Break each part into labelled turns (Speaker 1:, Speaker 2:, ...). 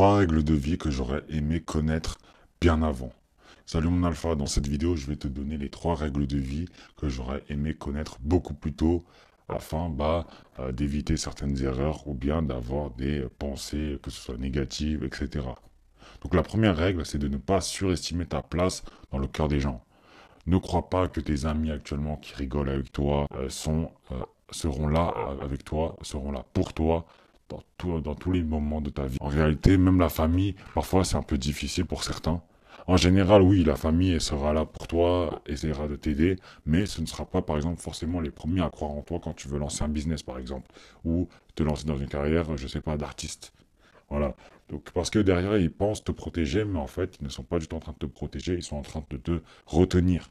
Speaker 1: Trois règles de vie que j'aurais aimé connaître bien avant. Salut mon alpha, dans cette vidéo je vais te donner les trois règles de vie que j'aurais aimé connaître beaucoup plus tôt afin bah, euh, d'éviter certaines erreurs ou bien d'avoir des pensées que ce soit négatives, etc. Donc la première règle c'est de ne pas surestimer ta place dans le cœur des gens. Ne crois pas que tes amis actuellement qui rigolent avec toi euh, sont, euh, seront là avec toi, seront là pour toi dans, tous les moments de ta vie. En réalité, même la famille, parfois c'est un peu difficile pour certains. En général, oui, la famille sera là pour toi, essaiera de t'aider, mais ce ne sera pas, par exemple, forcément les premiers à croire en toi quand tu veux lancer un business, par exemple, ou te lancer dans une carrière, je sais pas, d'artiste. Voilà. Donc, parce que derrière, ils pensent te protéger, mais en fait, ils ne sont pas du tout en train de te protéger, ils sont en train de te retenir.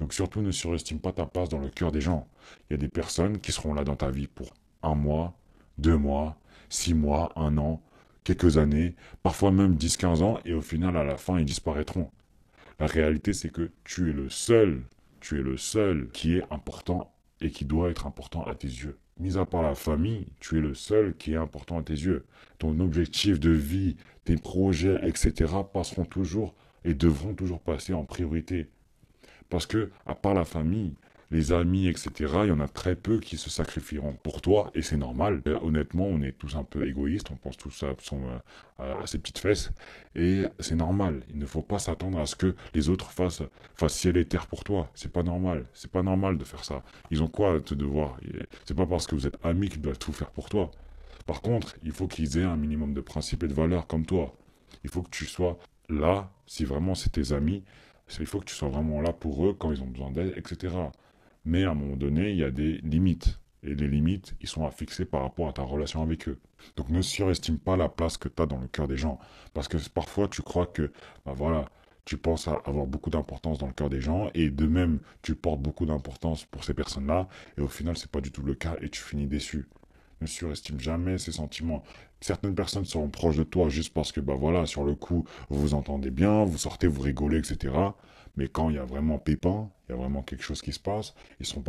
Speaker 1: Donc, surtout, ne surestime pas ta place dans le cœur des gens. Il y a des personnes qui seront là dans ta vie pour un mois, deux mois, six mois, un an, quelques années, parfois même 10-15 ans, et au final, à la fin, ils disparaîtront. La réalité, c'est que tu es le seul, tu es le seul qui est important et qui doit être important à tes yeux. Mis à part la famille, tu es le seul qui est important à tes yeux. Ton objectif de vie, tes projets, etc. passeront toujours et devront toujours passer en priorité. Parce que, à part la famille, les amis, etc., il y en a très peu qui se sacrifieront pour toi, et c'est normal. Euh, honnêtement, on est tous un peu égoïstes, on pense tous à, à ses petites fesses, et c'est normal. Il ne faut pas s'attendre à ce que les autres fassent, fassent ciel et terre pour toi. C'est pas normal. C'est pas normal de faire ça. Ils ont quoi à te devoir? C'est pas parce que vous êtes amis qu'ils doivent tout faire pour toi. Par contre, il faut qu'ils aient un minimum de principes et de valeurs comme toi. Il faut que tu sois là, si vraiment c'est tes amis, il faut que tu sois vraiment là pour eux quand ils ont besoin d'aide, etc. Mais à un moment donné, il y a des limites. Et les limites, ils sont à fixer par rapport à ta relation avec eux. Donc ne surestime pas la place que tu as dans le cœur des gens. Parce que parfois, tu crois que, bah voilà, tu penses avoir beaucoup d'importance dans le cœur des gens, et de même, tu portes beaucoup d'importance pour ces personnes-là, et au final, c'est pas du tout le cas, et tu finis déçu. Ne surestime jamais ces sentiments. Certaines personnes seront proches de toi juste parce que, bah sur le coup, vous vous entendez bien, vous sortez, vous rigolez, etc. Mais quand il y a vraiment pépin, il y a vraiment quelque chose qui se passe, ils, ne seront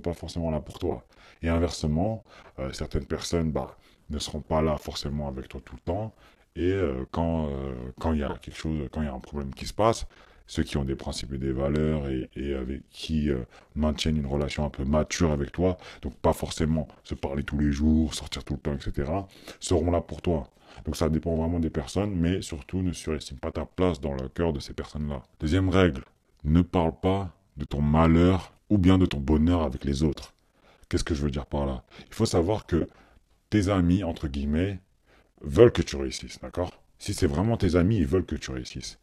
Speaker 1: pas forcément là pour toi. Et inversement, euh, certaines personnes bah, ne seront pas là forcément avec toi tout le temps. Et euh, quand, euh, quand il y a quelque chose, quand il y a un problème qui se passe, ceux qui ont des principes et des valeurs et, avec qui maintiennent une relation un peu mature avec toi, donc pas forcément se parler tous les jours, sortir tout le temps, etc., seront là pour toi. Donc ça dépend vraiment des personnes, mais surtout ne surestime pas ta place dans le cœur de ces personnes-là. Deuxième règle, ne parle pas de ton malheur ou bien de ton bonheur avec les autres. Qu'est-ce que je veux dire par là? Il faut savoir que tes amis, entre guillemets, veulent que tu réussisses, d'accord? Si c'est vraiment tes amis, ils veulent que tu réussisses.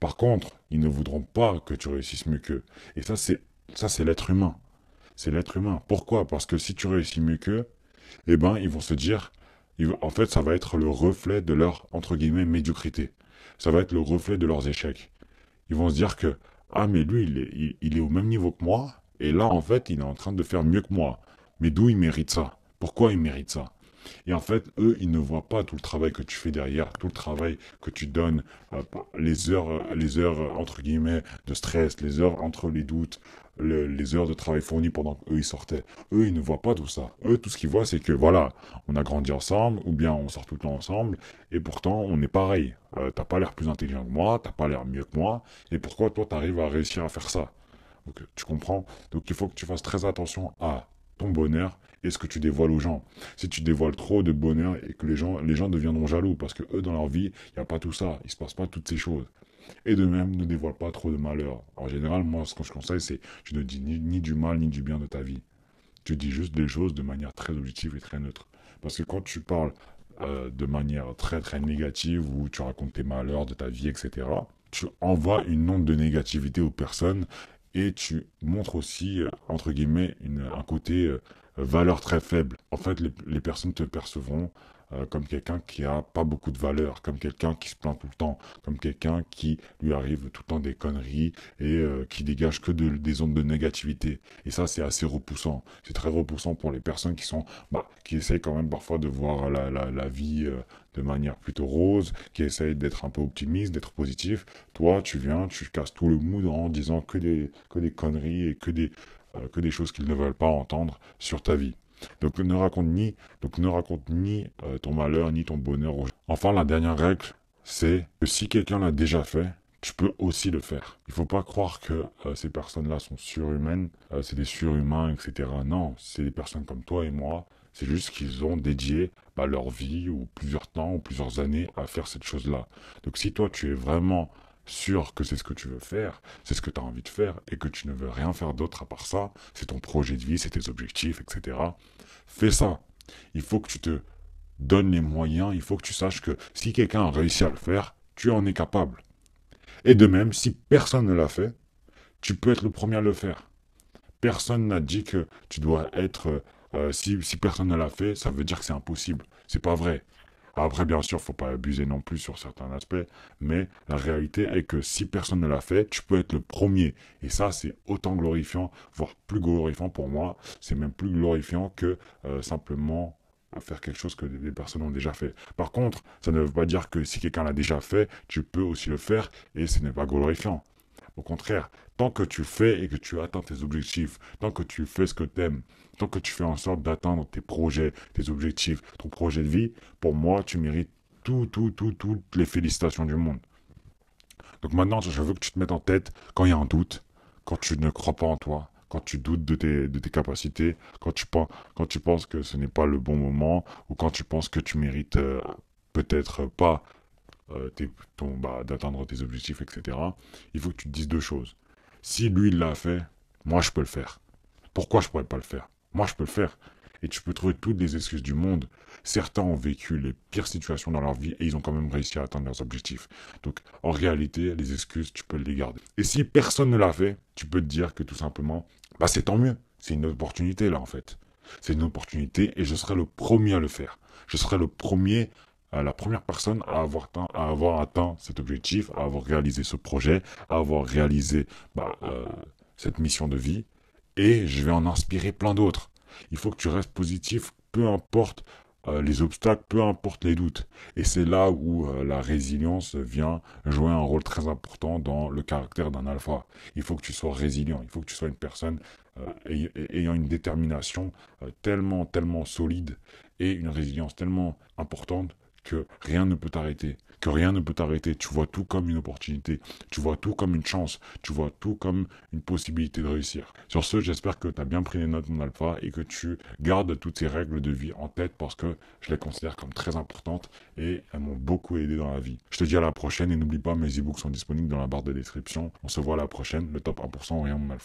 Speaker 1: Par contre, ils ne voudront pas que tu réussisses mieux qu'eux. Et ça, c'est ça, c'est l'être humain. C'est l'être humain. Pourquoi? Parce que si tu réussis mieux qu'eux, eh ben, ils vont se dire, en fait, ça va être le reflet de leur, entre guillemets, médiocrité. Ça va être le reflet de leurs échecs. Ils vont se dire que, ah, mais lui, il est, il, est au même niveau que moi, et là, en fait, il est en train de faire mieux que moi. Mais d'où il mérite ça? Pourquoi il mérite ça? Et en fait, eux, ils ne voient pas tout le travail que tu fais derrière, tout le travail que tu donnes, euh, les heures, les heures entre guillemets de stress, les heures entre les doutes, les heures de travail fournies pendant qu'eux ils sortaient. Eux, ils ne voient pas tout ça. Eux, tout ce qu'ils voient, c'est que voilà, on a grandi ensemble, ou bien on sort tout le temps ensemble, et pourtant on est pareil. Euh, t'as pas l'air plus intelligent que moi, t'as pas l'air mieux que moi, et pourquoi toi t'arrives à réussir à faire ça? Donc tu comprends? Donc il faut que tu fasses très attention à ton bonheur et ce que tu dévoiles aux gens. Si tu dévoiles trop de bonheur et que les gens, les gens deviendront jaloux parce que eux, dans leur vie, il n'y a pas tout ça, il se passe pas toutes ces choses. Et de même, ne dévoile pas trop de malheur. En général, moi, ce que je conseille, c'est tu ne dis ni, du mal ni du bien de ta vie. Tu dis juste des choses de manière très objective et très neutre. Parce que quand tu parles euh, de manière très très négative, où tu racontes tes malheurs de ta vie, etc., tu envoies une onde de négativité aux personnes et tu montres aussi, euh, entre guillemets, un côté euh, valeur très faible. En fait, les personnes te percevront euh, comme quelqu'un qui a pas beaucoup de valeur, comme quelqu'un qui se plaint tout le temps, comme quelqu'un qui lui arrive tout le temps des conneries et euh, qui dégage que des ondes de négativité. Et ça, c'est assez repoussant. C'est très repoussant pour les personnes qui sont, bah, qui essayent quand même parfois de voir la, vie euh, de manière plutôt rose, qui essayent d'être un peu optimiste, d'être positif. Toi, tu viens, tu casses tout le mood en disant que des, que des conneries et que des, que des choses qu'ils ne veulent pas entendre sur ta vie. Donc ne raconte ni, donc ne raconte ni euh, ton malheur ni ton bonheur. Enfin, la dernière règle, c'est que si quelqu'un l'a déjà fait, tu peux aussi le faire. Il faut pas croire que euh, ces personnes-là sont surhumaines, euh, c'est des surhumains, etc. Non, c'est des personnes comme toi et moi. C'est juste qu'ils ont dédié bah, leur vie ou plusieurs temps ou plusieurs années à faire cette chose-là. Donc si toi tu es vraiment sûr que c'est ce que tu veux faire, c'est ce que tu as envie de faire et que tu ne veux rien faire d'autre à part ça, c'est ton projet de vie, c'est tes objectifs, etc. Fais ça. Il faut que tu te donnes les moyens, il faut que tu saches que si quelqu'un a réussi à le faire, tu en es capable. Et de même, si personne ne l'a fait, tu peux être le premier à le faire. Personne n'a dit que tu dois être... Euh, si, si personne ne l'a fait, ça veut dire que c'est impossible. C'est pas vrai. Après, bien sûr, faut pas abuser non plus sur certains aspects, mais la réalité est que si personne ne l'a fait, tu peux être le premier. Et ça, c'est autant glorifiant, voire plus glorifiant pour moi. C'est même plus glorifiant que euh, simplement faire quelque chose que des personnes ont déjà fait. Par contre, ça ne veut pas dire que si quelqu'un l'a déjà fait, tu peux aussi le faire et ce n'est pas glorifiant. Au contraire, tant que tu fais et que tu atteins tes objectifs, tant que tu fais ce que tu aimes, tant que tu fais en sorte d'atteindre tes projets, tes objectifs, ton projet de vie, pour moi, tu mérites tout, tout, tout, toutes les félicitations du monde. Donc maintenant, je veux que tu te mettes en tête quand il y a un doute, quand tu ne crois pas en toi, quand tu doutes de tes, de tes capacités, quand tu, penses, que ce n'est pas le bon moment, ou quand tu penses que tu mérites euh, peut-être pas euh, bah, d'atteindre tes objectifs, etc., il faut que tu te dises deux choses. Si lui, il l'a fait, moi, je peux le faire. Pourquoi je pourrais pas le faire? Moi, je peux le faire. Et tu peux trouver toutes les excuses du monde. Certains ont vécu les pires situations dans leur vie et ils ont quand même réussi à atteindre leurs objectifs. Donc, en réalité, les excuses, tu peux les garder. Et si personne ne l'a fait, tu peux te dire que tout simplement, bah c'est tant mieux. C'est une opportunité là, en fait. C'est une opportunité et je serai le premier à le faire. Je serai le premier la première personne à avoir, atteint, cet objectif, à avoir réalisé ce projet, à avoir réalisé bah, euh, cette mission de vie, et je vais en inspirer plein d'autres. Il faut que tu restes positif, peu importe euh, les obstacles, peu importe les doutes. Et c'est là où euh, la résilience vient jouer un rôle très important dans le caractère d'un alpha. Il faut que tu sois résilient, il faut que tu sois une personne ayant une détermination tellement, tellement solide et une résilience tellement importante que rien ne peut t'arrêter, que rien ne peut t'arrêter. Tu vois tout comme une opportunité, tu vois tout comme une chance, tu vois tout comme une possibilité de réussir. Sur ce, j'espère que tu as bien pris les notes, mon alpha, et que tu gardes toutes ces règles de vie en tête parce que je les considère comme très importantes et elles m'ont beaucoup aidé dans la vie. Je te dis à la prochaine et n'oublie pas, mes e-books sont disponibles dans la barre de description. On se voit à la prochaine, le top 1% rien, mon alpha.